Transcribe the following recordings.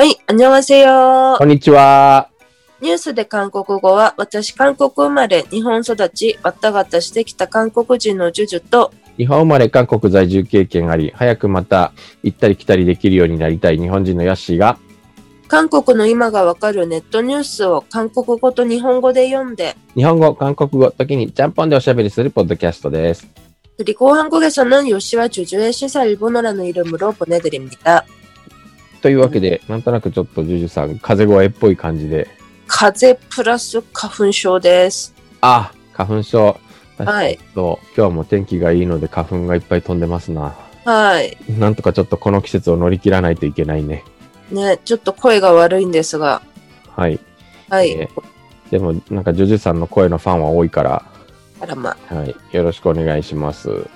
はい、안녕하세요 こんにちは。ニュースで韓国語は、私、韓国生まれ、日本育ち、わったがたしてきた韓国人のジュジュと、日本生まれ韓国在住経験あり、早くまた行ったり来たりできるようになりたい日本人のヤッシーが、韓国の今がわかるネットニュースを韓国語と日本語で読んで、日本語、韓国語、時にちゃんぽんでおしゃべりするポッドキャストです。 그리고 한국에서는 요시와 주주의 시사 일본어라는 이름으로 보내드립니다. というわけで、なんとなくちょっとジュジュさん、風声っぽい感じで。風プラス花粉症です。あ、花粉症。はい。と、今日も天気がいいので花粉がいっぱい飛んでますな。はい。なんとかちょっとこの季節を乗り切らないといけないね。ね、ちょっと声が悪いんですが。はい。はい。でも、なんかジュジュさんの声のファンは多いから。あらま。はい。よろしくお願いします。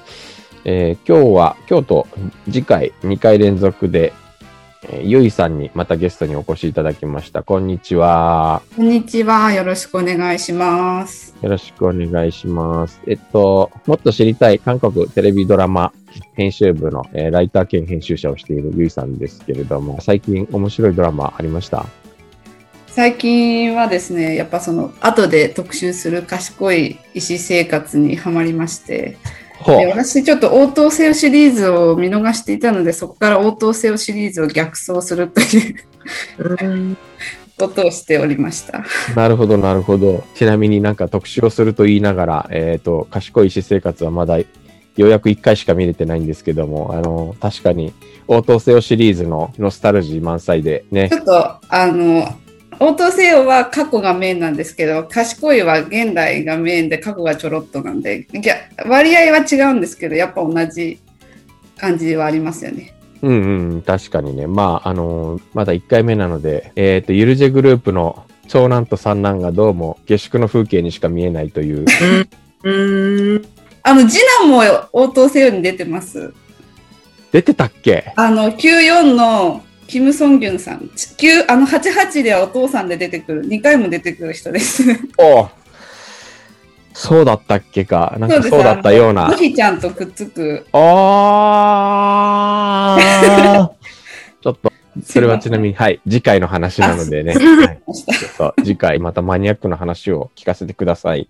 えー、今日は、今日と次回2回連続で、えーゆいさんにまたゲストにお越しいただきました。こんにちは。こんにちは。よろしくお願いします。よろしくお願いします。えっと、もっと知りたい韓国テレビドラマ編集部の、えーライター兼編集者をしているゆいさんですけれども、最近面白いドラマありました？最近はですね、やっぱその後で特集する賢い医師生活にはまりまして、ほで私ちょっと応答せよシリーズを見逃していたので、そこから応答せよシリーズを逆走するといううんことをしておりました。なるほど、なるほど。ちなみになんか特集をすると言いながら、えっ、と、賢い私生活はまだようやく1回しか見れてないんですけども、あの、確かに、応答せよシリーズのノスタルジー満載でねち、ょっとあの応答せよは過去がメインなんですけど、賢いは現代がメインで過去がちょろっとなんで、いや割合は違うんですけど、やっぱ同じ感じはありますよね。うんうん、確かにね。まあ、あのまだ1回目なので、えっ、と、ゆるジェグループの長男と三男がどうも下宿の風景にしか見えないという、うん。あの次男も応答せよに出てます。出てたっけ？あの94のキム・ソンギュンさん、9あの88ではお父さんで出てくる、2回も出てくる人です。おうそうだったっけか。なんかそうだったようなちゃんとくっつく。あー ちょっと、それはちなみに、はい、次回の話なのでね。はいちょっと次回またマニアックな話を聞かせてください。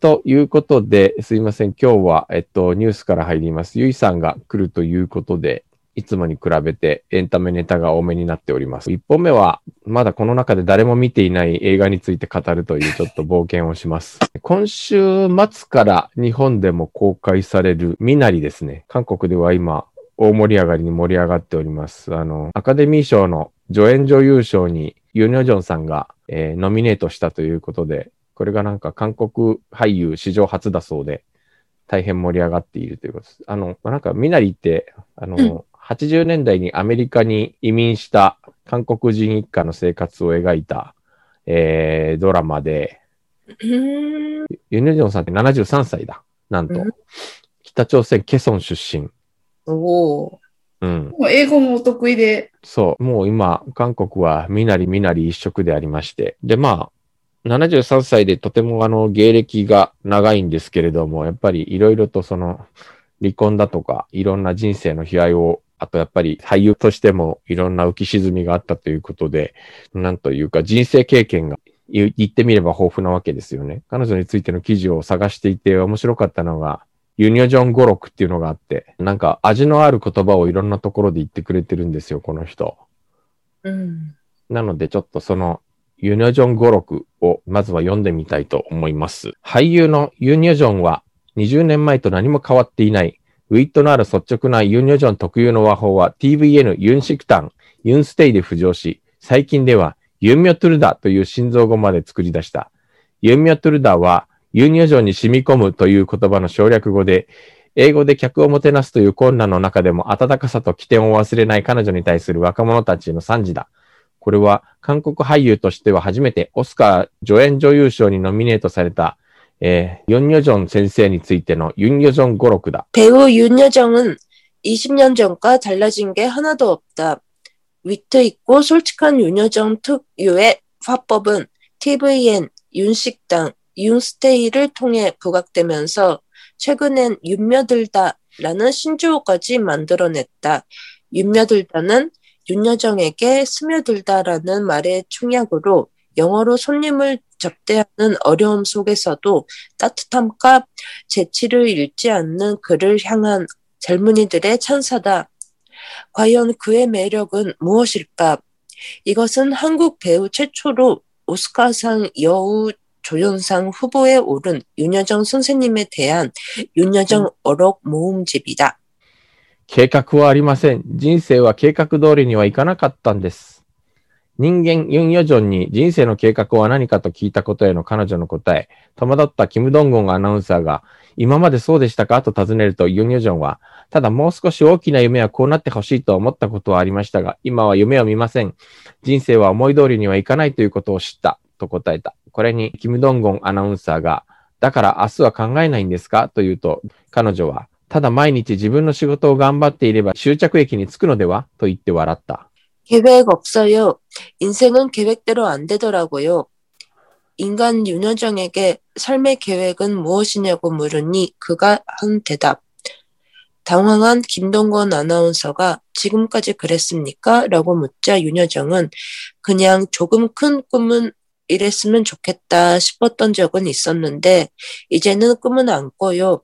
ということで、すいません。今日は、えっと、ニュースから入ります。ゆいさんが来るということで、いつもに比べてエンタメネタが多めになっております。一本目は、まだこの中で誰も見ていない映画について語るというちょっと冒険をします。今週末から日本でも公開されるミナリですね。韓国では今、大盛り上がりに盛り上がっております。あの、アカデミー賞の助演女優賞にユニョジョンさんが、えーノミネートしたということで、これがなんか韓国俳優史上初だそうで、大変盛り上がっているということです。あの、なんかミナリって、あの、うん80年代にアメリカに移民した韓国人一家の生活を描いた、えードラマで、うん。ユニョジョンさんって73歳だ。なんと。うん北朝鮮ケソン出身。おーうん。もう英語もお得意で、そう。もう今、韓国はみなりみなり一色でありまして。で、まあ、73歳でとてもあの、芸歴が長いんですけれども、やっぱりいろいろとその、離婚だとか、いろんな人生の悲哀を、あとやっぱり俳優としてもいろんな浮き沈みがあったということで、なんというか人生経験が言言ってみれば豊富なわけですよね。彼女についての記事を探していて面白かったのが、ユニョジョン語録っていうのがあって、なんか味のある言葉をいろんなところで言ってくれてるんですよ、この人。うん。なのでちょっとそのユニョジョン語録をまずは読んでみたいと思います。俳優のユニョジョンは20年前と何も変わっていない。ウィットのある率直なユニョジョン特有の和法は TVN ユンシクタン、ユンステイで浮上し、最近ではユンミョトゥルダという心臓語まで作り出した。ユンミョトゥルダはユニョジョンに染み込むという言葉の省略語で、英語で客をもてなすという困難の中でも温かさと起点を忘れない彼女に対する若者たちの賛辞だ。これは韓国俳優としては初めてオスカー助演女優賞にノミネートされた、 えー、ユン・ヨジョン先生についてのユン・ヨジョン語録だ。 배우 윤여정은 20년 전과 달라진 게 하나도 없다. 위트 있고 솔직한 윤여정 특유의 화법은 TVN, 윤식당, 윤스테이를 통해 부각되면서 최근엔 윤며들다라는 신조어까지 만들어냈다. 윤며들다는 윤여정에게 스며들다라는 말의 충약으로 영어로 손님을 접대하는 어려움 속에서도 따뜻함과 재치를 잃지 않는 그를 향한 젊은이들의 찬사다. 과연 그의 매력은 무엇일까? 이것은 한국 배우 최초로 오스카상 여우 조연상 후보에 오른 윤여정 선생님에 대한 윤여정 어록 모음집이다. 計画はありません。人生は計画通りにはいかなかったんです。 人間、ユン・ヨジョンに人生の計画は何かと聞いたことへの彼女の答え、戸惑ったキム・ドンゴンアナウンサーが、今までそうでしたかと尋ねるとユン・ヨジョンは、ただもう少し大きな夢はこうなってほしいと思ったことはありましたが、今は夢を見ません。人生は思い通りにはいかないということを知った、と答えた。これに、キム・ドンゴンアナウンサーが、だから明日は考えないんですかと言うと、彼女は、ただ毎日自分の仕事を頑張っていれば終着駅に着くのではと言って笑った。 계획 없어요. 인생은 계획대로 안 되더라고요. 인간 윤여정에게 삶의 계획은 무엇이냐고 물으니 그가 한 대답. 당황한 김동건 아나운서가 지금까지 그랬습니까? 라고 묻자 윤여정은 그냥 조금 큰 꿈은 이랬으면 좋겠다 싶었던 적은 있었는데 이제는 꿈은 안 꿔요.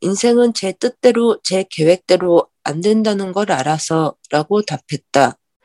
인생은 제 뜻대로 제 계획대로 안 된다는 걸 알아서 라고 답했다.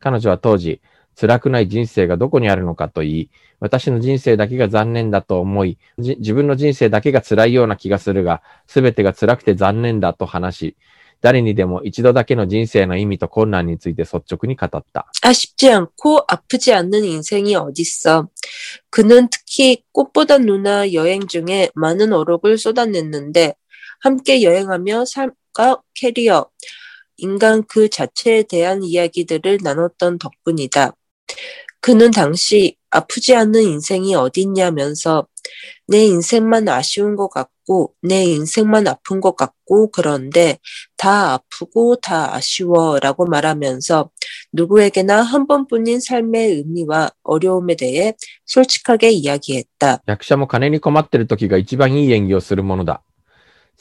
彼女は当時、辛くない人生がどこにあるのかと言い、私の人生だけが残念だと思い、じ自分の人生だけが辛いような気がするが、すべてが辛くて残念だと話し、誰にでも一度だけの人生の意味と困難について率直に語った。 아쉽지 않고 아프지 않는 인생이 어딨어. 그는 특히 꽃보다 누나 여행 중에 많은 어록을 쏟아냈는데 함께 여행하며 삶과 캐리어, 인간 그 자체에 대한 이야기들을 나눴던 덕분이다. 그는 당시 아프지 않는 인생이 어딨냐면서 내 인생만 아쉬운 것 같고 내 인생만 아픈 것 같고 그런데 다 아프고 다 아쉬워 라고 말하면서 누구에게나 한 번뿐인 삶의 의미와 어려움에 대해 솔직하게 이야기했다. 役者も金に困ってる時が一番いい演技をするものだ。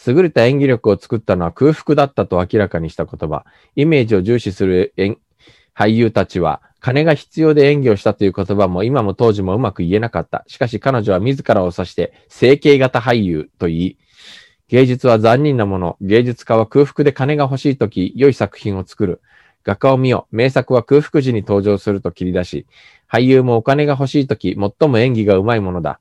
優れた演技力を作ったのは空腹だったと明らかにした言葉。イメージを重視する演俳優たちは、金が必要で演技をしたという言葉も今も当時もうまく言えなかった。しかし彼女は自らを指して、整形型俳優と言い、芸術は残忍なもの。芸術家は空腹で金が欲しいとき、良い作品を作る。画家を見よ。名作は空腹時に登場すると切り出し、俳優もお金が欲しいとき、最も演技がうまいものだ。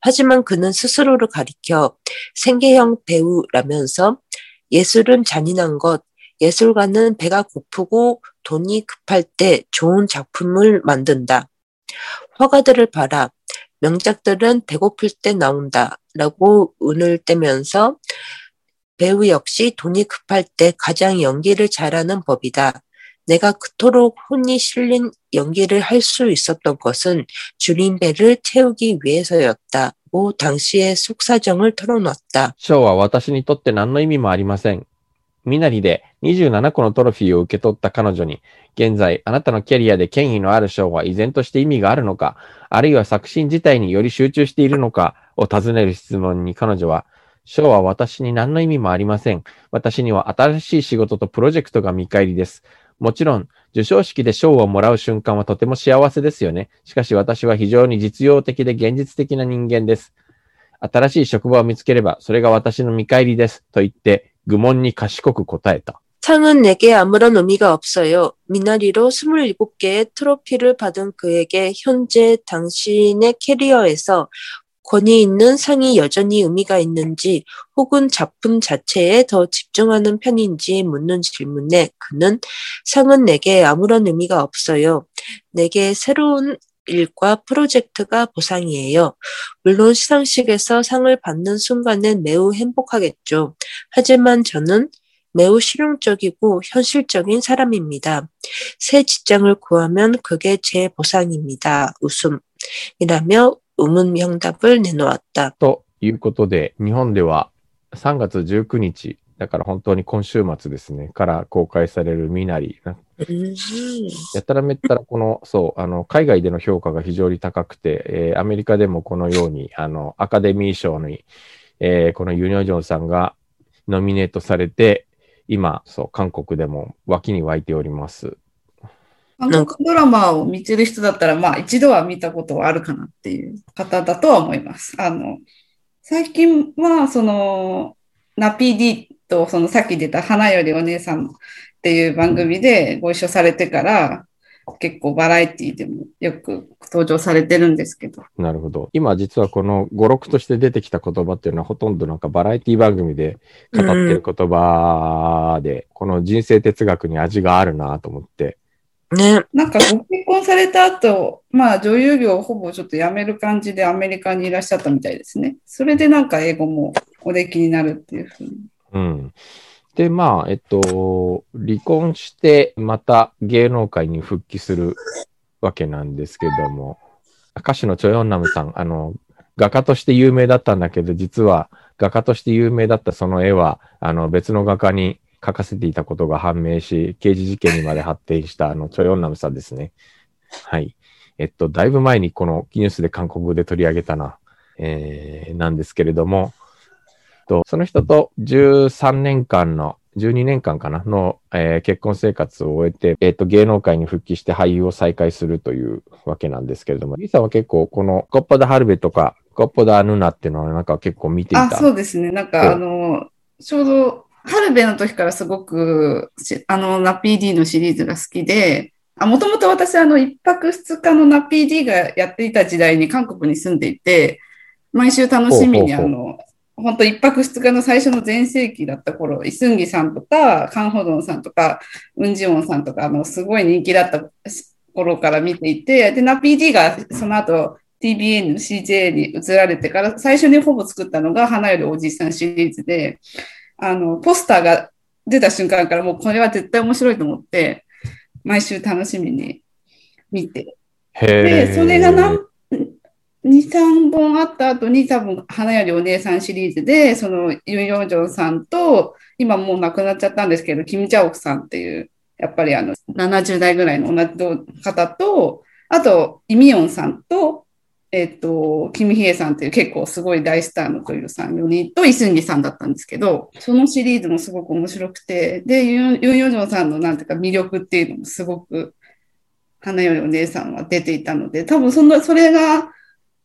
하지만 그는 스스로를 가리켜 생계형 배우라면서 예술은 잔인한 것, 예술가는 배가 고프고 돈이 급할 때 좋은 작품을 만든다. 화가들을 봐라. 명작들은 배고플 때 나온다. 라고 운을 떼면서 배우 역시 돈이 급할 때 가장 연기를 잘하는 법이다. 내가 그토록 혼이 실린 연기를 할 수 있었던 것은 줄인 배를 채우기 위해서였다고 당시의 속사정을 털어놨다. ショーは私にとって何の意味もありません。ミナリで27個のトロフィーを受け取った彼女に、現在あなたのキャリアで権威のある賞は依然として意味があるのか、あるいは作品自体により集中しているのかを尋ねる質問に彼女は、賞は私に何の意味もありません。私には新しい仕事とプロジェクトが見返りです。 もちろん、授賞式で賞をもらう瞬間はとても幸せですよね。しかし私は非常に実用的で現実的な人間です。新しい職場を見つければ、それが私の見返りです。と言って、愚問に賢く答えた。 상은 내게 아무런 의미가 없어요. 미나리로 27개의 트로피를 받은 그에게 현재 당신의 캐리어에서 권위 있는 상이 여전히 의미가 있는지 혹은 작품 자체에 더 집중하는 편인지 묻는 질문에 그는 상은 내게 아무런 의미가 없어요. 내게 새로운 일과 프로젝트가 보상이에요. 물론 시상식에서 상을 받는 순간엔 매우 행복하겠죠. 하지만 저는 매우 실용적이고 현실적인 사람입니다. 새 직장을 구하면 그게 제 보상입니다. 웃음 이라며 의문 명답을 내놓았다. ということで、日本では3月19日、だから本当に今週末ですね、から公開されるミナリ。な 음, やたらめったらこの、そう、あの、海外での評価が非常に高くて、えーアメリカでもこのように、あの、アカデミー賞に、えーこのユニョジョンさんがノミネートされて、今、そう、韓国でも脇に湧いております。 韓国ドラマを見てる人だったら、まあ一度は見たことはあるかなっていう方だとは思います。あの、最近は、その、ナピー D と、そのさっき出た花よりお姉さんっていう番組でご一緒されてから、結構バラエティでもよく登場されてるんですけど。なるほど。今実はこの語録として出てきた言葉っていうのはほとんどなんかバラエティ番組で語ってる言葉で、この人生哲学に味があるなと思って。 네, なんかご結婚された後、まあ女優業をほぼちょっと辞める感じでアメリカにいらっしゃったみたいですね。それでなんか英語もおできになるっていうふうに。うん。で、まあ、えっと、離婚してまた芸能界に復帰するわけなんですけども、歌手のチョヨンナムさん、あの、画家として有名だったんだけど、実は画家として有名だったその絵は、あの、別の画家に描かせていたことが判明し、刑事事件にまで発展した、あの、チョヨンナムさんですね。はい。えっと、だいぶ前にこのニュースで韓国で取り上げたな、えー、なんですけれども、とその人と13年間の、12年間かなの、えー結婚生活を終えて、えっと、芸能界に復帰して俳優を再開するというわけなんですけれども、リーさんは結構このコッポダ・ハルベとか、コッポダ・ヌナっていうのはなんか結構見ていあ、そうですね。なんか、あの、ちょうど、ハルベの時からすごくし、あの、ナピー D のシリーズが好きで、あ、もともと私、あの、一泊二日のナピー D がやっていた時代に韓国に住んでいて、毎週楽しみに、あの、本当一泊二日の最初の全盛期だった頃、イスンギさんとか、カンホドンさんとか、ウンジオンさんとか、あの、すごい人気だった頃から見ていて、で、ナピー D がその後、TBN の CJ に移られてから、最初にほぼ作ったのが、花よりおじいさんシリーズで、あの、ポスターが出た瞬間からもうこれは絶対面白いと思って、毎週楽しみに見て。へで、ーそれが何、2、3本あった後に多分、花よりお姉さんシリーズで、そのユン・ヨンジョンさんと、今もう亡くなっちゃったんですけど、キム・ジャオクさんっていう、やっぱりあの、70代ぐらいの同じ方と、あと、イ・ミヨンさんと、えっと、キム・ヒエさんっていう結構すごい大スターの女優さん4人とイ・スンギさんだったんですけど、そのシリーズもすごく面白くて、で、ユン・ヨジョンさんのなんていうか魅力っていうのもすごく、花よりお姉さんは出ていたので、多分その、それが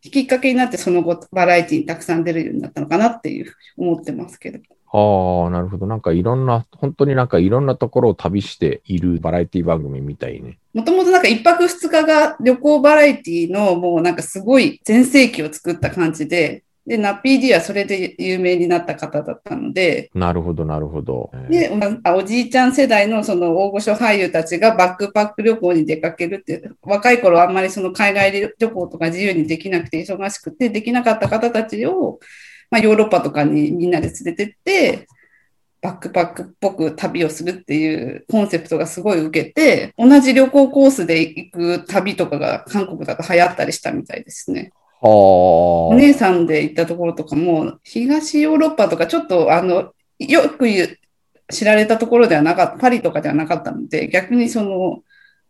きっかけになってその後バラエティにたくさん出るようになったのかなっていうふうに思ってますけど。ああ、なるほど。なんかいろんな、本当になんかいろんなところを旅しているバラエティ番組みたいね。もともとなんか一泊二日が旅行バラエティのもうなんかすごい全盛期を作った感じで、で、ナッピー D はそれで有名になった方だったので、なるほど、なるほど。で、あおじいちゃん世代のその大御所俳優たちがバックパック旅行に出かけるって、若い頃あんまりその海外旅行とか自由にできなくて忙しくてできなかった方たちを、まあ、ヨーロッパとかにみんなで連れてって、バックパックっぽく旅をするっていうコンセプトがすごい受けて、同じ旅行コースで行く旅とかが韓国だと流行ったりしたみたいですね。おは姉さんで行ったところとかも、東ヨーロッパとかちょっとあの、よく言う知られたところではなかった、パリとかではなかったので、逆にその、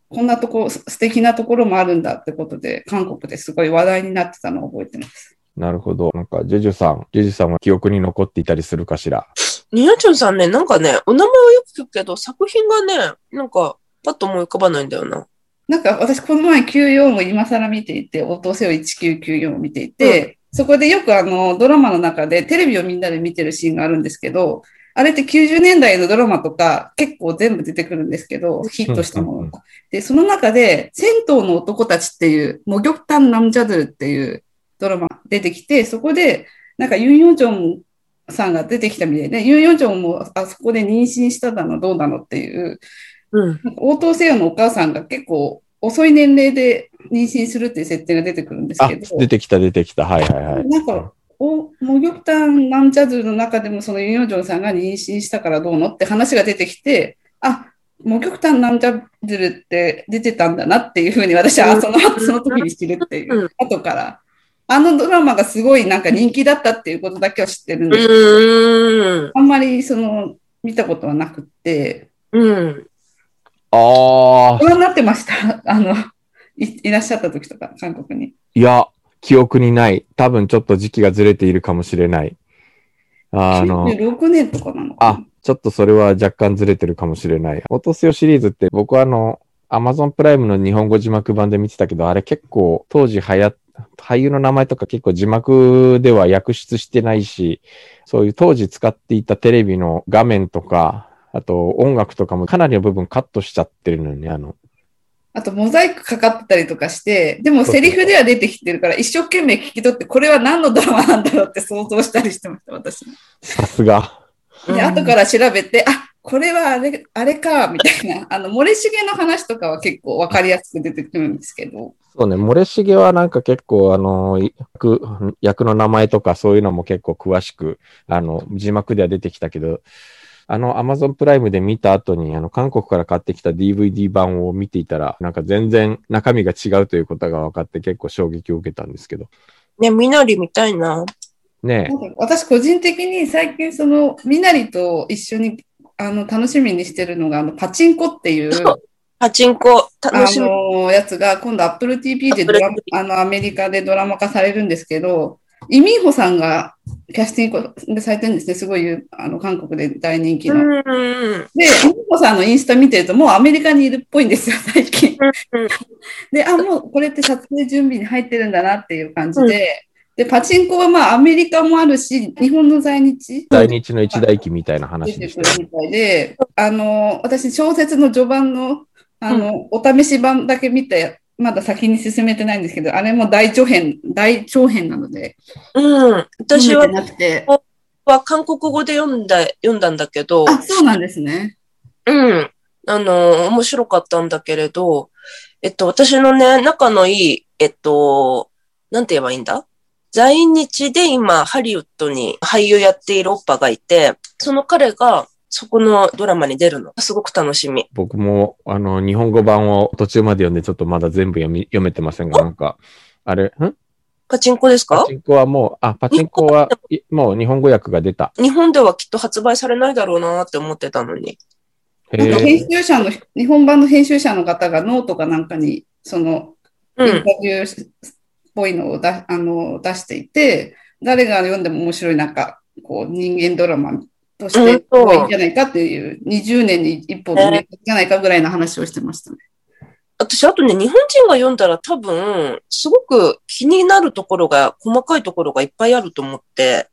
こんなとこ、す素敵なところもあるんだってことで、韓国ですごい話題になってたのを覚えてます。あ、なるほど。なんか、ジュジュさん、ジュジュさんは記憶に残っていたりするかしら？ニナチョンさんね、なんかね、お名前はよく聞くけど、作品がね、なんか、パッと思い浮かばないんだよな。なんか私この前94を今更見ていて、応答せよ1994を見ていて、そこでよくあのドラマの中でテレビをみんなで見てるシーンがあるんですけど、あれって90年代のドラマとか結構全部出てくるんですけど、ヒットしたものが。で、その中で、銭湯の男たちっていう、モギョクタン・ナムジャドゥルっていうドラマ出てきて、そこで、なんかユン・ヨンチョンさんが出てきたみたいで、ユン・ヨンチョンもあそこで妊娠しただのどうなのっていう、うん。応答せよのお母さんが結構遅い年齢で妊娠するっていう設定が出てくるんですあけど、、出てきた出てきた。はいはいはい。なんか、おモギョクタン・ナムチャドゥルの中でもそのユン・ヨンジョンさんが妊娠したからどうのって話が出てきて、あ、モギョクタン・ナムチャドゥルって出てたんだなっていうふうに私はそのその時に知るっていうう、後から。あのドラマがすごいなんか人気だったっていうことだけは知ってるんうですけど。あんまりその見たことはなくって、うん。ああご、覧になってました。あの、いいらっしゃった時とか、韓国に。いや、記憶にない。多分ちょっと時期がずれているかもしれない。あの、96年とかなのかあ、ちょっとそれは若干ずれてるかもしれない。落とせよシリーズって僕はあの、Amazon プライムの日本語字幕版で見てたけど、あれ結構当時流行っ俳優の名前とか結構字幕では訳出してないし、そういう当時使っていたテレビの画面とか、あと音楽とかもかなりの部分カットしちゃってるのよね、あの。あと、モザイクかかってたりとかして、でもセリフでは出てきてるから、一生懸命聞き取って、これは何のドラマなんだろうって想像したりしてました、私。さすが。で、後から調べて、あ、これはあれ、あれか、みたいな。あの、漏れしげの話とかは結構わかりやすく出てくるんですけど。そうね、漏れしげはなんか結構あの、役、役の名前とかそういうのも結構詳しく、あの、字幕では出てきたけど、あの、Amazon プライムで見た後に、あの、韓国から買ってきた DVD 版を見ていたら、なんか全然中身が違うということが分かって結構衝撃を受けたんですけど。ね、みなりみたいな。ね私個人的に最近その、みなりと一緒に、あの、楽しみにしてるのが、あの、パチンコっていう、パチンコ、楽あしみ。のやつが今度 Apple TV でドラ Apple あのアメリカでドラマ化されるんですけど、イ・ミンホさんがキャスティングされてるんですね、すごいあの韓国で大人気の。うん。で、イ・ミンホさんのインスタ見てると、もうアメリカにいるっぽいんですよ、最近。うんで、あ、もうこれって撮影準備に入ってるんだなっていう感じで、で、パチンコはまあアメリカもあるし、日本の在日在日の一代記みたいな出話でしたたいで、あの、私、小説の序盤の、あの、お試し版だけ見て、まだ先に進めてないんですけど、あれも大長編、大長編なので、うん。私はなくて、は韓国語で読んだ、読んだんだけど、あ、そうなんですね。うん。あの、面白かったんだけれど、えっと、私のね、仲のいい、えっと、なんて言えばいいんだ？在日で今、ハリウッドに俳優やっているオッパがいて、その彼が、そこのドラマに出るの。すごく楽しみ。僕も、あの、日本語版を途中まで読んでちょっとまだ全部読み、読めてませんが、なんか、あれ、ん？パチンコですか？パチンコはもう、あ、パチンコは、いもう日本語訳が出た。日本ではきっと発売されないだろうなって思ってたのに。へなんかえ。編集者の、日本版の編集者の方がノートかなんかに、その、インタうん。ビューっぽいのをだあの出していて、誰が読んでも面白い、なんか、こう、人間ドラマとして、いいいんじゃないかっていう、20年に一本じゃないかぐらいの話をしてましたね。私、あとね、日本人が読んだら多分、すごく気になるところが、細かいところがいっぱいあると思って、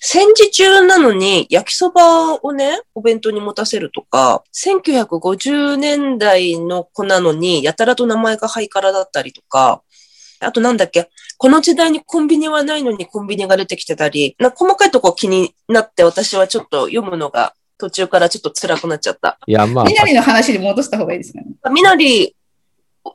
戦時中なのに焼きそばをね、お弁当に持たせるとか、1950年代の子なのに、やたらと名前がハイカラだったりとか、あとなんだっけ、この時代にコンビニはないのにコンビニが出てきてたり、な細かいとこ気になって私はちょっと読むのが途中からちょっと辛くなっちゃった。いや、まあ、みなりの話に戻した方がいいですか？ね。みなり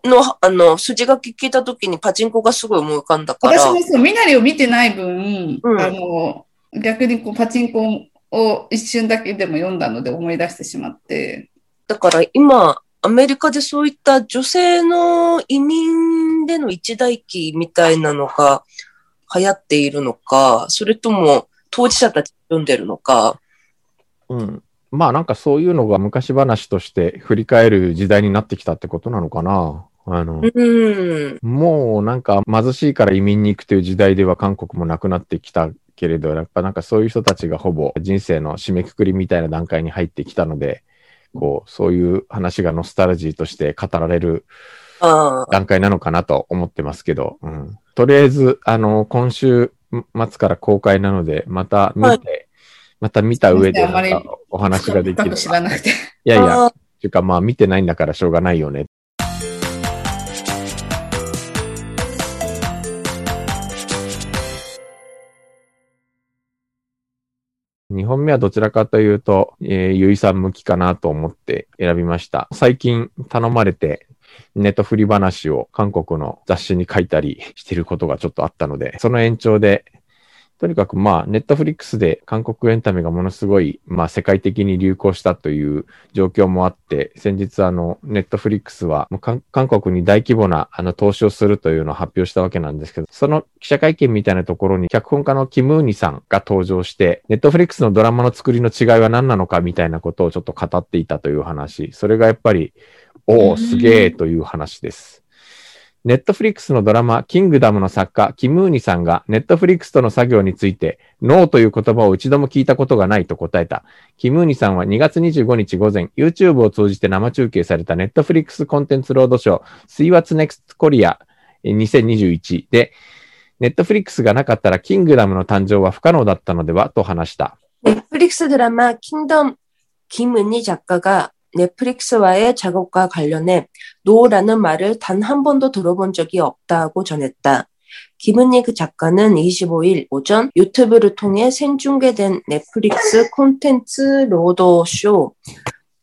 の、あの、筋書き聞いたときにパチンコがすごい思い浮かんだから。私もそう、みなりを見てない分、うんあの、逆にこうパチンコを一瞬だけでも読んだので思い出してしまって、だから今、アメリカでそういった女性の移民での一代記みたいなのが流行っているのか、それとも当事者たち読んでるのか？うん。まあなんかそういうのが昔話として振り返る時代になってきたってことなのかな。あの、うん。もうなんか貧しいから移民に行くという時代では韓国もなくなってきたけれど、やっぱなんかそういう人たちがほぼ人生の締めくくりみたいな段階に入ってきたので、こう、そういう話がノスタルジーとして語られる。段階なのかなと思ってますけど、うん、とりあえず、あの、今週末から公開なので、また見て、はいまた見た上でお話ができる。いやいや、あっていうかまあ見てないんだからしょうがないよね。2本目はどちらかというと、えー、ゆいさん向きかなと思って選びました。最近頼まれて、ネット振り話を韓国の雑誌に書いたりしてることがちょっとあったので、その延長でとにかくまあ、ネットフリックスで韓国エンタメがものすごい、まあ、世界的に流行したという状況もあって、先日あの、ネットフリックスはもう韓韓国に大規模なあの投資をするというのを発表したわけなんですけど、その記者会見みたいなところに脚本家のキムーニさんが登場して、ネットフリックスのドラマの作りの違いは何なのかみたいなことをちょっと語っていたという話。それがやっぱり、おお、すげえという話です。ネットフリックスのドラマ、キングダムの作家、キム・ウニさんが、ネットフリックスとの作業について、ノーという言葉を一度も聞いたことがないと答えた。キム・ウニさんは2月25日午前、YouTube を通じて生中継されたネットフリックスコンテンツロードショー、 See What's Next Korea 2021で、ネットフリックスがなかったら、キングダムの誕生は不可能だったのではと話した。넷플릭스 드라마, 킹덤, 김은희 작가가, 넷플릭스와의 작업과 관련해 노라는 말을 단 한 번도 들어본 적이 없다고 전했다. 김은희 그 작가는 25일 오전 유튜브를 통해 생중계된 넷플릭스 콘텐츠 로더쇼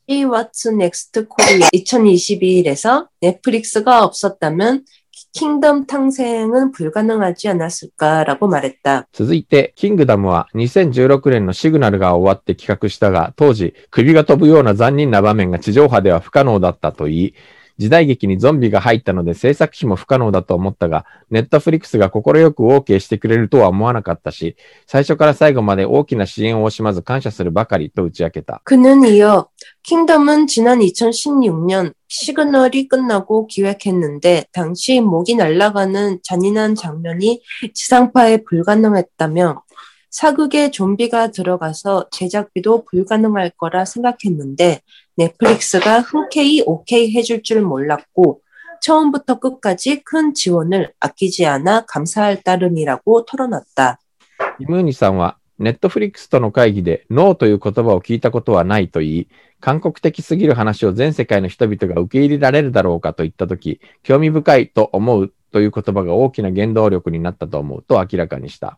See What's Next Korea 2022에서 넷플릭스가 없었다면 킹덤 탄생은 불가능하지 않았을까라고 말했다. 続いて、キングダムは2016年のシグナルが終わって企画したが、当時、首が飛ぶような残忍な場面が地上波では不可能だったと言い、 時代劇にゾンビが入ったので制作費も不可能だと思ったが、ネットフリックスが快く OK してくれるとは思わなかったし、最初から最後まで大きな支援を惜しまず感謝するばかりと打ち明けた。 그는 이어 킹덤은 지난 2016년 시그널이 끝나고 기획했는데 당시 목이 날아가는 잔인한 장면이 지상파에 불가능했다며 사극에 좀비가 들어가서 제작비도 불가능할 거라 생각했는데 넷플릭스가 흔쾌히 오케이 해줄 줄 몰랐고 처음부터 끝까지 큰 지원을 아끼지 않아 감사할 따름이라고 털어놨다. キムーニさんは、ネットフリックスとの会議でノーという言葉を聞いたことはないと言い、韓国的すぎる話を全世界の人々が受け入れられるだろうかと言ったとき、興味深いと思うという言葉が大きな原動力になったと思うと明らかにした。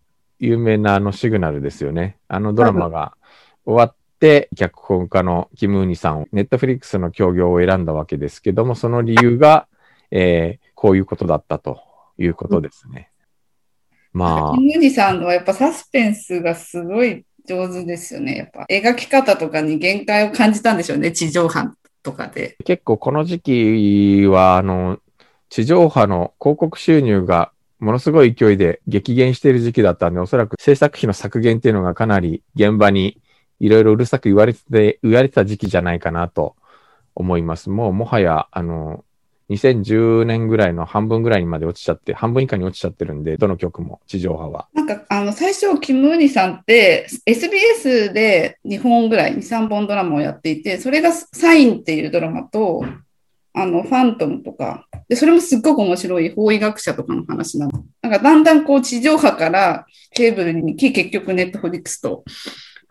有名なあのシグナルですよね。あのドラマが終わって、脚本家のキム・ウニさんを、ネットフリックスの協業を選んだわけですけども、その理由が、えー、こういうことだったということですね。まあキ、ムニさんはやっぱサスペンスがすごい上手ですよね。やっぱ描き方とかに限界を感じたんでしょうね。地上波とかで。結構この時期は、あの、地上波の広告収入がものすごい勢いで激減している時期だったんで、おそらく制作費の削減っていうのがかなり現場にいろいろうるさく言われて、言われてた時期じゃないかなと思います。もうもはや、あの、2010年ぐらいの半分ぐらいにまで落ちちゃって、半分以下に落ちちゃってるんで、どの曲も地上波は。なんかあの最初、キム・ウニさんって SBS で2本ぐらい、2、3本ドラマをやっていて、それがサインっていうドラマと、あのファントムとか、でそれもすっごく面白い法医学者とかの話なの。なんかだんだんこう地上波からケーブルに来、結局ネットフリックスと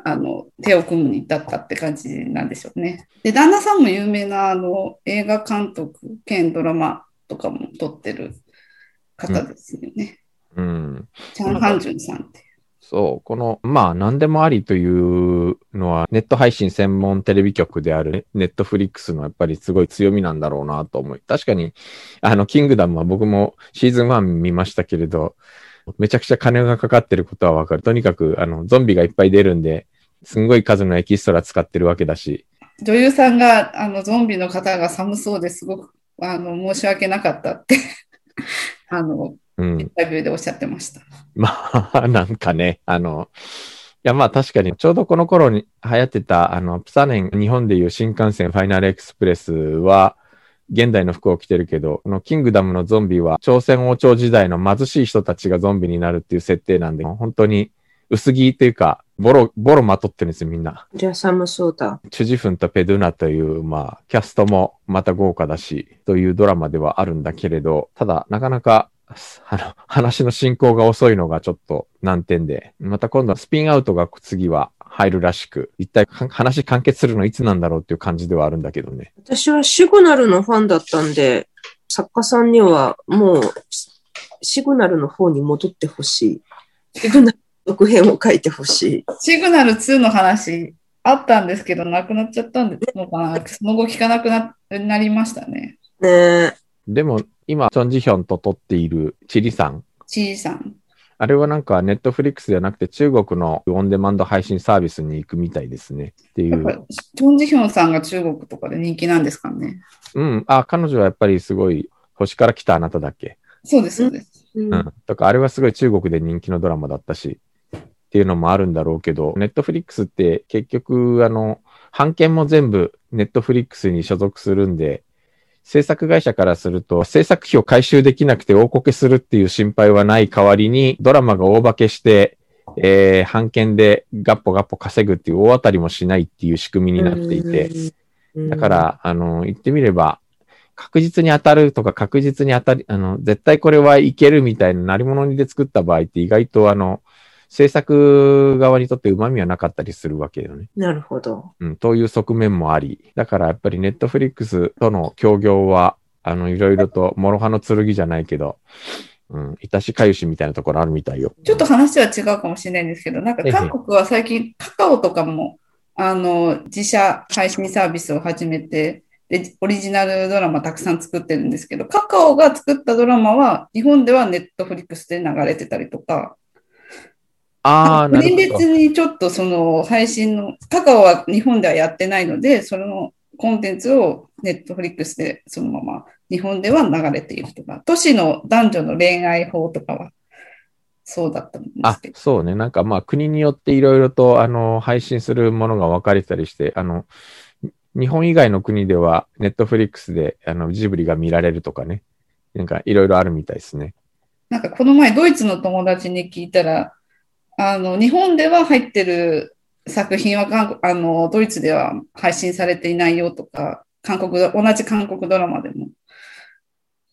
あの手を組むに至ったって感じなんでしょうね。で、旦那さんも有名なあの映画監督兼ドラマとかも撮ってる方ですよね。うん。チャン・ハンジュンさんって。そう、この、まあ、何でもありというのは、ネット配信専門テレビ局であるネットフリックスのやっぱりすごい強みなんだろうなと思い。確かに、あの、キングダムは僕もシーズン1見ましたけれど、めちゃくちゃ金がかかってることはわかる。とにかく、あの、ゾンビがいっぱい出るんで、すんごい数のエキストラ使ってるわけだし。女優さんが、あの、ゾンビの方が寒そうですごく、あの、申し訳なかったって あの、うんイン。タビューでおっしゃってました。まあ、なんかね、あの、いや、まあ確かに、ちょうどこの頃に流行ってた、あの、プサネン、日本でいう新幹線ファイナルエクスプレスは、現代の服を着てるけど、このキングダムのゾンビは、朝鮮王朝時代の貧しい人たちがゾンビになるっていう設定なんで、本当に薄着っていうか、ボロ、ボロまとってるんですよ、みんな。じゃあ寒そうだ。チュジフンとペドゥナという、まあ、キャストもまた豪華だし、というドラマではあるんだけれど、ただ、なかなか、あの、話の進行が遅いのがちょっと難点で、また今度はスピンアウトが次は入るらしく、一体か話完結するのいつなんだろうっていう感じではあるんだけどね。私はシグナルのファンだったんで、作家さんにはもうシグナルの方に戻ってほしい。シグナルの続編を書いてほしい。シグナル2の話あったんですけど、なくなっちゃったんですのかな。その後聞かなくななりましたね。ねえ。でも、今、チョンジヒョンと撮っているチリさん。ちいさん。あれはなんかネットフリックスじゃなくて中国のオンデマンド配信サービスに行くみたいですね。っていう。チョン・ジヒョンさんが中国とかで人気なんですかね。うん。あ、彼女はやっぱりすごい、星から来たあなただっけ？そうです、そうです。うんうん。とか、あれはすごい中国で人気のドラマだったし、っていうのもあるんだろうけど、ネットフリックスって結局、あの、版権も全部ネットフリックスに所属するんで、制作会社からすると、制作費を回収できなくて大こけするっていう心配はない代わりに、ドラマが大化けして、えー、版権でガッポガッポ稼ぐっていう大当たりもしないっていう仕組みになっていて、うん。だか、ら、あの、言ってみれば、確実に当たるとか確実に当たり、あの、絶対これはいけるみたいな成り物で作った場合って意外とあの、制作側にとって旨味はなかったりするわけよね。なるほど。うん、という側面もあり。だからやっぱりネットフリックスとの協業は、あの、いろいろと、諸刃の剣じゃないけど、うん、いたしかゆしみたいなところあるみたいよ。ちょっと話は違うかもしれないんですけど、なんかええ韓国は最近カカオとかも、あの、自社配信サービスを始めて、で、オリジナルドラマたくさん作ってるんですけど、カカオが作ったドラマは、日本ではネットフリックスで流れてたりとか、ああ、なる国ほど。別にちょっとその配信の、カカオは日本ではやってないので、そのコンテンツをネットフリックスでそのまま日本では流れているとか、都市の男女の恋愛法とかはそうだったんですあけど、、そうね。なんかまあ国によっていろいろとあの配信するものが分かれてたりして、あの、日本以外の国ではネットフリックスであのジブリが見られるとかね。なんかいろいろあるみたいですね。なんかこの前ドイツの友達に聞いたら、あの、日本では入ってる作品は韓国、あの、ドイツでは配信されていないよとか、韓国ド、同じ韓国ドラマでも。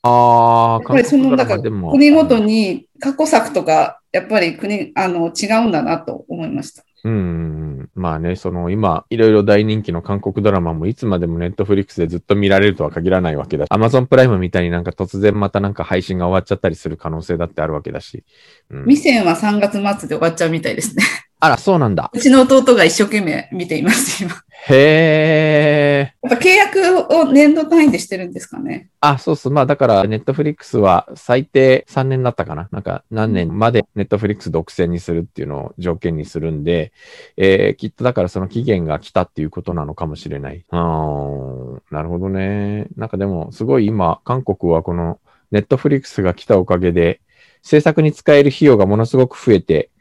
ああ、やっぱりその、だか。国ごとに過去作とか、やっぱり国、あの、違うんだなと思いました。うん。まあね、その今、いろいろ大人気の韓国ドラマもいつまでもネットフリックスでずっと見られるとは限らないわけだ。アマゾンプライムみたいになんか突然またなんか配信が終わっちゃったりする可能性だってあるわけだし。うん、ミセンは3月末で終わっちゃうみたいですね。あら、そうなんだ。うちの弟が一生懸命見ています、今。へえ。やっぱ契約を年度単位でしてるんですかね。あ、そうそう。まあだから、ネットフリックスは最低3年だったかな。なんか何年までネットフリックス独占にするっていうのを条件にするんで、えー、きっとだからその期限が来たっていうことなのかもしれない。あーなるほどね。なんかでも、すごい今、韓国はこのネットフリックスが来たおかげで、制作に使える費用がものすごく増えて、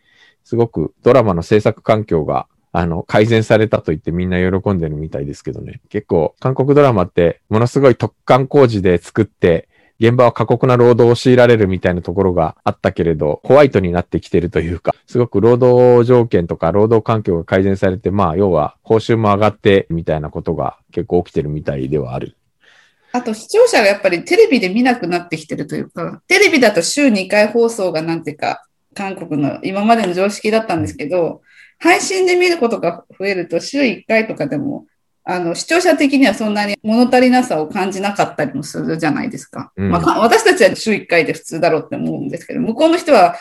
すごくドラマの制作環境があの、改善されたと言ってみんな喜んでるみたいですけどね。結構、韓国ドラマって、ものすごい特貫工事で作って、現場は過酷な労働を強いられるみたいなところがあったけれど、ホワイトになってきてるというか、すごく労働条件とか労働環境が改善されて、まあ、要は報酬も上がってみたいなことが結構起きてるみたいではある。あと視聴者がやっぱりテレビで見なくなってきてるというか、テレビだと週2回放送がなんていうか、韓国の今までの常識だったんですけど、配信で見ることが増えると週1回とかでも、あの、視聴者的にはそんなに物足りなさを感じなかったりもするじゃないですか。うんまあか、私たちは週1回で普通だろうって思うんですけど、向こうの人は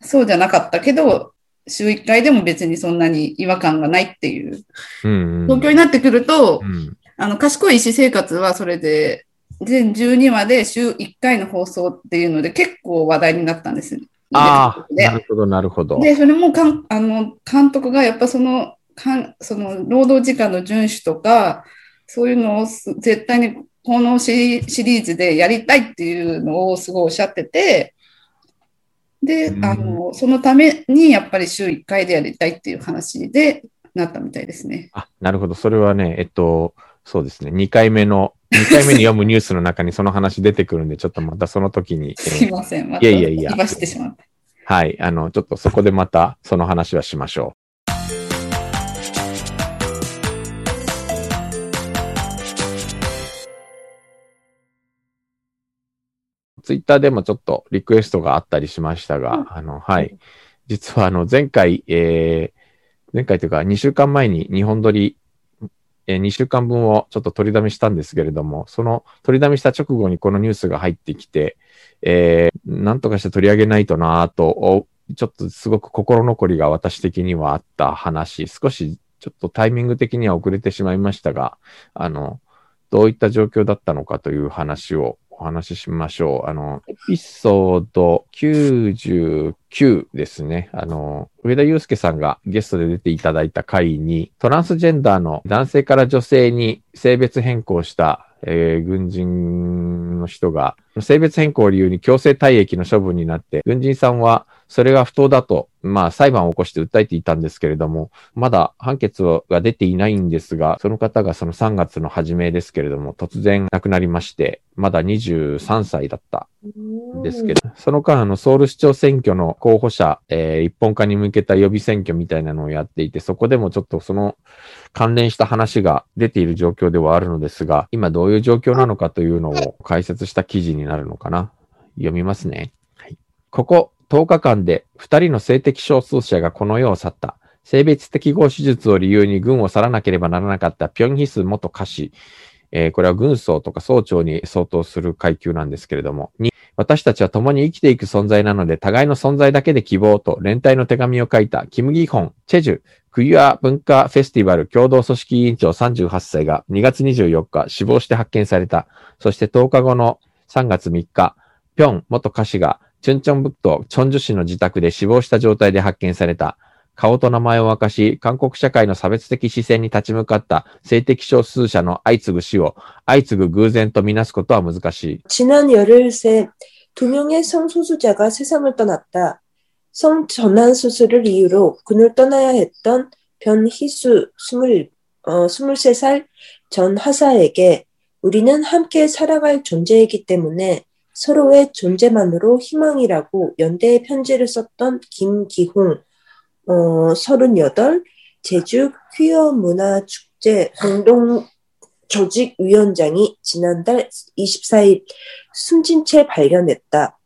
そうじゃなかったけど、週1回でも別にそんなに違和感がないっていううん。状況になってくると、うん。あの、賢い医師生活はそれで、全12話で週1回の放送っていうので結構話題になったんです。ああ、でなるほど、なるほど。で、それもかんあの監督がやっぱそのかんその労働時間の遵守とか、そういうのをす絶対にこのシリシリーズでやりたいっていうのをすごいおっしゃってて、で、うんあのそのためにやっぱり週1回でやりたいっていう話でなったみたいですね。あ、なるほど。それはね、えっと、そうですね。2回目の、2回目に読むニュースの中にその話出てくるんで、ちょっとまたその時に、えすいーません。まいやいやいやしてしまった。はい。あの、ちょっとそこでまたその話はしましょう。ツイッターでもちょっとリクエストがあったりしましたが、うんあの、はい。実はあの、前回、えー、前回というか2週間前に日本撮り、えー、2週間分をちょっと取りだめしたんですけれども、その取りだめした直後にこのニュースが入ってきて、えー、なんとかして取り上げないとなぁと、ちょっとすごく心残りが私的にはあった話、少しちょっとタイミング的には遅れてしまいましたが、あの、どういった状況だったのかという話をお話ししましょう。あの、エピソード99ですね。あの、上田祐介さんがゲストで出ていただいた回に、トランスジェンダーの男性から女性に性別変更した、えー軍人の人が、性別変更を理由に強制退役の処分になって、軍人さんはそれが不当だと、まあ裁判を起こして訴えていたんですけれども、まだ判決が出ていないんですが、その方がその3月の初めですけれども、突然亡くなりまして、まだ23歳だったんですけど、その間、あの、ソウル市長選挙の候補者、えー一本化に向けた予備選挙みたいなのをやっていて、そこでもちょっとその関連した話が出ている状況ではあるのですが、今どういう状況なのかというのを解説した記事になるのかな。読みますね。はい、ここ10日間で2人の性的少数者がこの世を去った。性別適合手術を理由に軍を去らなければならなかったピョンヒス元歌手。えーこれは軍曹とか総長に相当する階級なんですけれども、に私たちは共に生きていく存在なので、互いの存在だけで希望と連帯の手紙を書いた、キム・ギホン、チェジュ、クユア文化フェスティバル共同組織委員長38歳が2月24日死亡して発見された。そして10日後の3月3日、ピョン元歌手がチュンチョンブクトチョンジュ市の自宅で死亡した状態で発見された。顔と名前を明かし、韓国社会の差別的視線に立ち向かった性的少数者の相次ぐ死を相次ぐ偶然とみなすことは難しい。 지난 열흘 새 두 명의 성소수자가 세상을 떠났다. 성 전환 수술을 이유로 군을 떠나야 했던 변희수 20, 어, 23살 전 하사에게 우리는 함께 살아갈 존재이기 때문에 서로의 존재만으로 희망이라고 연대의 편지를 썼던 김기홍, 어, 38, 제주 퀴어 문화 축제 공동 조직위원장이 지난달 24일 숨진 채 발견했다.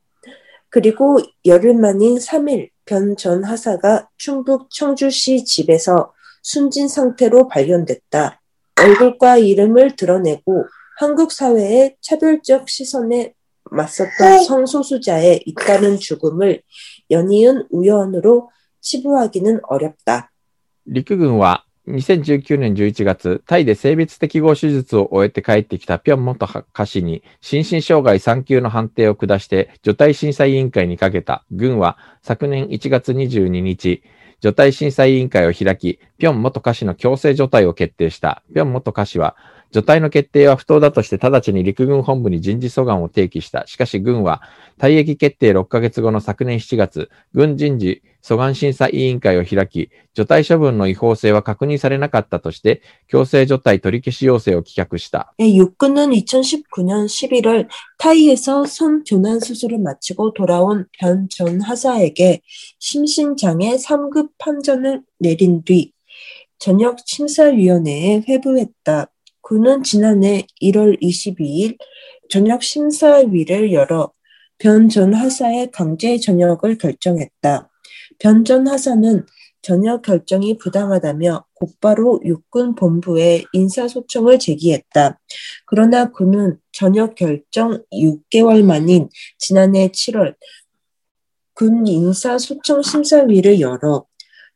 그리고 열흘 만인 3일 변 전 하사가 충북 청주시 집에서 숨진 상태로 발견됐다. 얼굴과 이름을 드러내고 한국 사회의 차별적 시선에 맞섰던 성소수자의 잇따른 죽음을 연이은 우연으로 치부하기는 어렵다. 陸軍は2019年11月、タイで性別適合手術を終えて帰ってきたピョン元歌手に心身障害3級の判定を下して除隊審査委員会にかけた。軍は昨年1月22日、除隊審査委員会を開き、ピョン元歌手の強制除隊を決定した。ピョン元歌手は、 除隊の決定は不当だとして直ちに陸軍本部に人事訴願を提起した。しかし軍は、退役決定6ヶ月後の昨年7月、軍人事訴願審査委員会を開き、除隊処分の違法性は確認されなかったとして、強制除隊取り消し要請を棄却した。 네, 육군은 2019년 11월 타이에서 선 교난 수술을 마치고 돌아온 변 전 하사에게 심신장애 3급 판정을 내린 뒤 전역 심사위원회에 회부했다. 군은 지난해 1월 22일 전역 심사위를 열어 변 전 하사의 강제 전역을 결정했다. 변 전 하사는 전역 결정이 부당하다며 곧바로 육군 본부에 인사소청을 제기했다. 그러나 군은 전역 결정 6개월 만인 지난해 7월 군 인사소청 심사위를 열어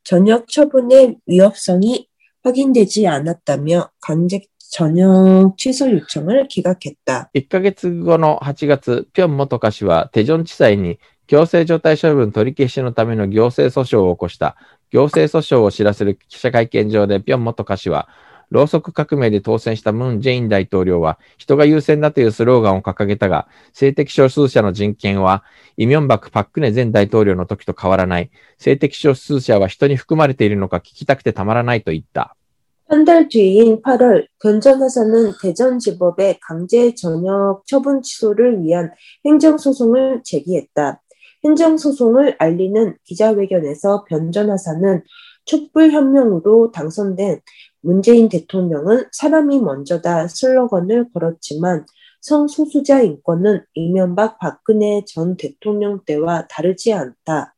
전역 처분의 위협성이 확인되지 않았다며 강제 전역 취소 요청을 기각했다. 1ヶ月後の8月、ピョン元歌手はテジョン地裁に強制状態処分取り消しのための行政訴訟を起こした。行政訴訟を知らせる記者会見上でピョン元歌手は、ろうそく革命で当選したムン・ジェイン大統領は人が優先だというスローガンを掲げたが、性的少数者の人権はイ・ミョンバク・パックネ前大統領の時と変わらない。性的少数者は人に含まれているのか聞きたくてたまらないと言った。 한 달 뒤인 8월 변전화사는 대전지법에 강제 전역 처분 취소를 위한 행정소송을 제기했다. 행정소송을 알리는 기자회견에서 변전화사는 촛불혁명으로 당선된 문재인 대통령은 사람이 먼저다 슬로건을 걸었지만 성소수자 인권은 이명박 박근혜 전 대통령 때와 다르지 않다.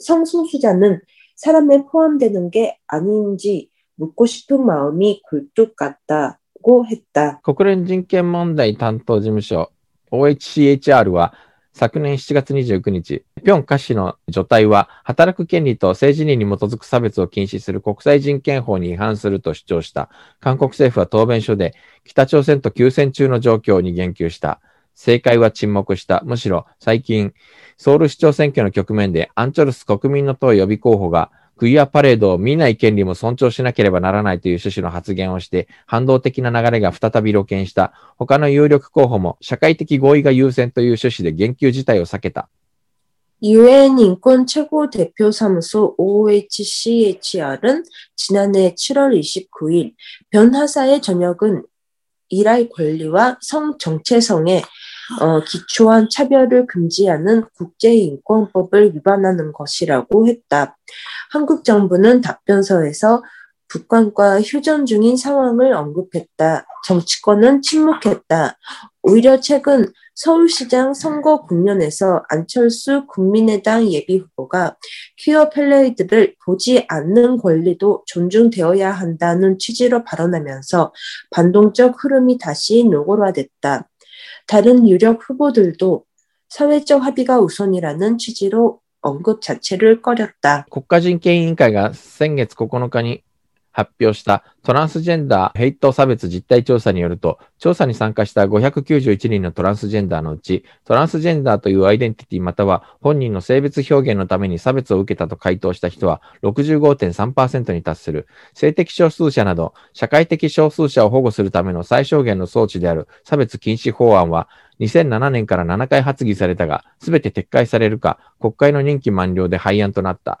성소수자는 사람에 포함되는 게 아닌지 묻고 싶은 마음이 굴뚝 같다고 했다. 国連人権問題担当事務所 OHCHR は昨年7月29日、ピョンカ氏の除隊は働く権利と性自認に基づく差別を禁止する国際人権法に違反すると主張した。韓国政府は答弁書で北朝鮮と休戦中の状況に言及した。政界は沈黙した。むしろ最近、ソウル市長選挙の局面でアンチョルス国民の党予備候補が クイアパレードを見ない権利も尊重しなければならないという趣旨の発言をして、反動的な流れが再び露見した。他の有力候補も社会的合意が優先という趣旨で言及自体を避けた。 유엔 인권 최고 대표 사무소 OHCHR은 지난해 7월 29일 변하사의 전역은 일할 권리와 성 정체성에 어, 기초한 차별을 금지하는 국제인권법을 위반하는 것이라고 했다. 한국 정부는 답변서에서 북한과 휴전 중인 상황을 언급했다. 정치권은 침묵했다. 오히려 최근 서울시장 선거 국면에서 안철수 국민의당 예비후보가 퀴어 펠레이드를 보지 않는 권리도 존중되어야 한다는 취지로 발언하면서 반동적 흐름이 다시 노골화됐다. 다른 유력 후보들도 사회적 합의가 우선이라는 취지로 언급 자체를 꺼렸다. 国家人権委員会が先月9日に 発表したトランスジェンダーヘイト差別実態調査によると、調査に参加した591人のトランスジェンダーのうち、トランスジェンダーというアイデンティティまたは本人の性別表現のために差別を受けたと回答した人は65.3%に達する。性的少数者など、社会的少数者を保護するための最小限の装置である差別禁止法案は、2007年から7回発議されたが、すべて撤回されるか、国会の任期満了で廃案となった。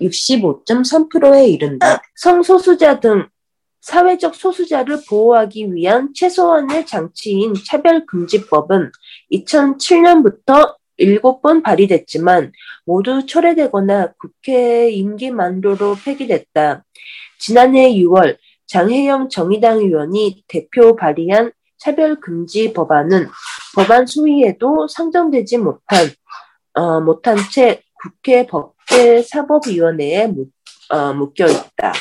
65.3%에 이른다. 성소수자 등 사회적 소수자를 보호하기 위한 최소한의 장치인 차별금지법은 2007년부터 7번 발의됐지만 모두 철회되거나 국회 임기 만료로 폐기됐다. 지난해 6월 장혜영 정의당 의원이 대표 발의한 차별금지 법안은 법안 소위에도 상정되지 못한 어, 못한 채 국회 법 제사법위원회에 묻, 어, 묶여 있다.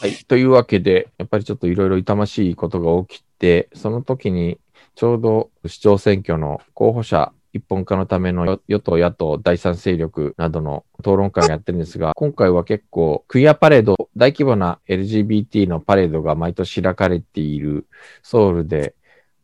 はい。というわけで、やっぱりちょっといろいろ痛ましいことが起きて、その時にちょうど市長選挙の候補者一本化のための与与党、野党、第三勢力などの討論会をやってるんですが、今回は結構クイアパレード、大規模な LGBT のパレードが毎年開かれているソウルで、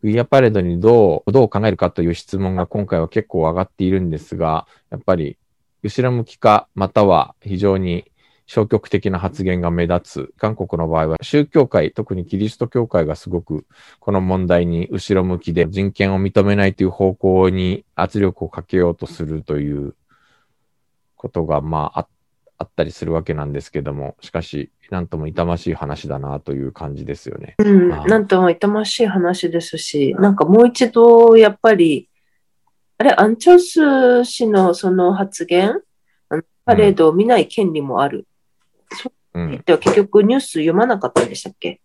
クイアパレードにどう、どう考えるかという質問が今回は結構上がっているんですが、やっぱり 後ろ向きか、または非常に消極的な発言が目立つ。韓国の場合は宗教界、特にキリスト教会がすごくこの問題に後ろ向きで人権を認めないという方向に圧力をかけようとするということがまあああったりするわけなんですけども、しかし、なんとも痛ましい話だなという感じですよね。うん、ああなんとも痛ましい話ですし、なんかもう一度、やっぱり、あれ、アンチョルス氏のその発言、パレードを見ない権利もある。そううん。では結局ニュース読まなかったんでしたっけ？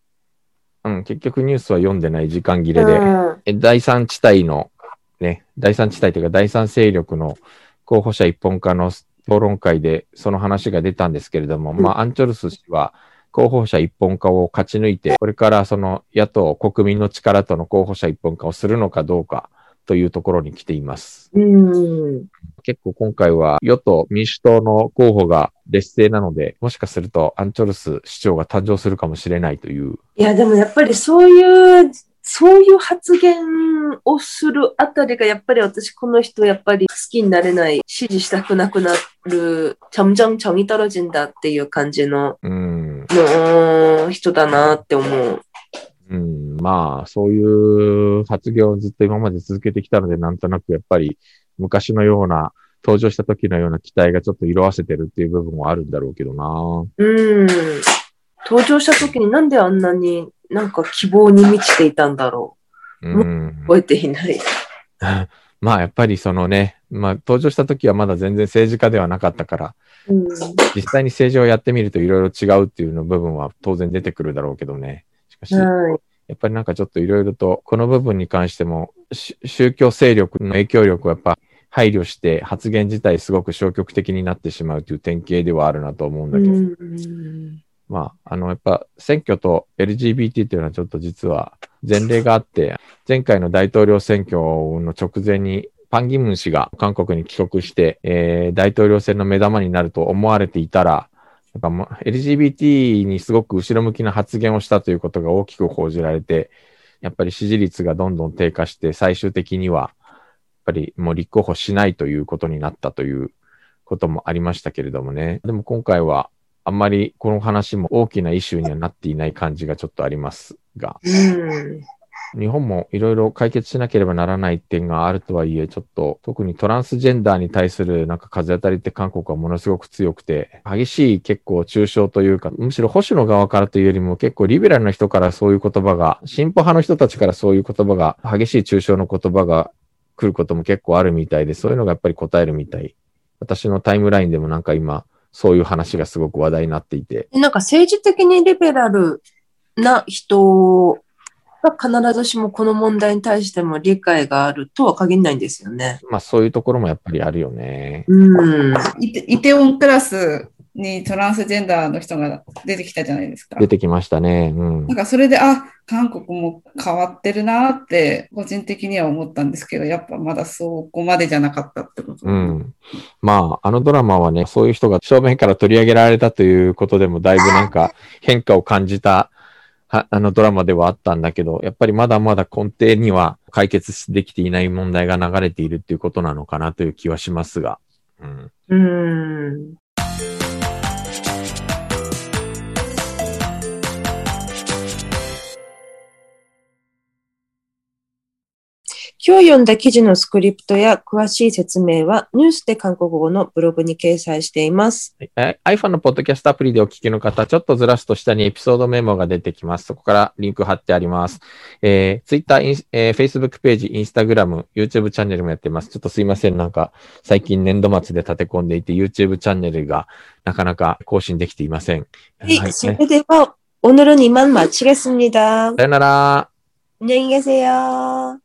うん、結局ニュースは読んでない時間切れで、うん。え第三地帯の、ね、第三地帯というか第三勢力の候補者一本化の討論会でその話が出たんですけれども、うん。まあ、アンチョルス氏は候補者一本化を勝ち抜いて、これからその野党国民の力との候補者一本化をするのかどうかというところに来ています。うん。結構今回は与党民主党の候補が劣勢なので、もしかするとアンチョルス市長が誕生するかもしれないといういや、でもやっぱりそういう、そういう発言をするあたりが、やっぱり私この人やっぱり好きになれない、支持したくなくなる、점점정이떨어진다っていう感じのうん、の人だなって思う。うん、 まあ、そういう発言をずっと今まで続けてきたので、なんとなくやっぱり昔のような、登場した時のような期待がちょっと色あせてるっていう部分はあるんだろうけどな。うん。登場した時になんであんなになんか希望に満ちていたんだろうんう。。覚えていない。まあ、やっぱりそのね、まあ、登場した時はまだ全然政治家ではなかったから、うん。実際に政治をやってみるといろいろ違うっていうの部分は当然出てくるだろうけどね。しかし、はい。やっぱりなんかちょっといろいろと、この部分に関しても、し宗教勢力の影響力をやっぱ配慮して発言自体すごく消極的になってしまうという典型ではあるなと思うんだけど、うん。まあ、あの、やっぱ選挙と LGBT っていうのはちょっと実は前例があって、前回の大統領選挙の直前にパンギムン氏が韓国に帰国して、えー大統領選の目玉になると思われていたら、なんかもう LGBT にすごく後ろ向きな発言をしたということが大きく報じられて、やっぱり支持率がどんどん低下して、最終的には、やっぱりもう立候補しないということになったということもありましたけれどもね。でも今回は、あんまりこの話も大きなイシューにはなっていない感じがちょっとありますが、日本もいろいろ解決しなければならない点があるとはいえ、ちょっと特にトランスジェンダーに対するなんか風当たりって韓国はものすごく強くて、激しい結構抽象というか、むしろ保守の側からというよりも結構リベラルな人からそういう言葉が、進歩派の人たちからそういう言葉が、激しい抽象の言葉が来ることも結構あるみたいで、そういうのがやっぱり答えるみたい。私のタイムラインでもなんか今、そういう話がすごく話題になっていて、なんか政治的にリベラルな人必ずしもこの問題に対しても理解があるとは限らないんですよね。まあそういうところもやっぱりあるよね。うん。イテイテウォンクラスにトランスジェンダーの人が出てきたじゃないですか。出てきましたね。うんなん。かそれで、あ、韓国も変わってるなって、個人的には思ったんですけど、やっぱまだそこまでじゃなかったってこと。うん。まあ、あのドラマはね、そういう人が正面から取り上げられたということでも、だいぶなんか変化を感じた、はあのドラマではあったんだけど、やっぱりまだまだ根底には解決できていない問題が流れているっていうことなのかなという気はしますが。うん。今日読んだ記事のスクリプトや詳しい説明はニュースで韓国語のブログに掲載しています。え iPhone のポッドキャストアプリでお聞きの方、ちょっとずらすと下にエピソードメモが出てきます。そこからリンク貼ってあります。えー、Twitter、インスえー Facebook ページ、Instagram、YouTube チャンネルもやってます。ちょっとすいません。なんか、最近年度末で立て込んでいて、YouTube チャンネルがなかなか更新できていません。はい、はいそれでは오늘은이만마치겠습니다 さよなら。 안녕히 계세요.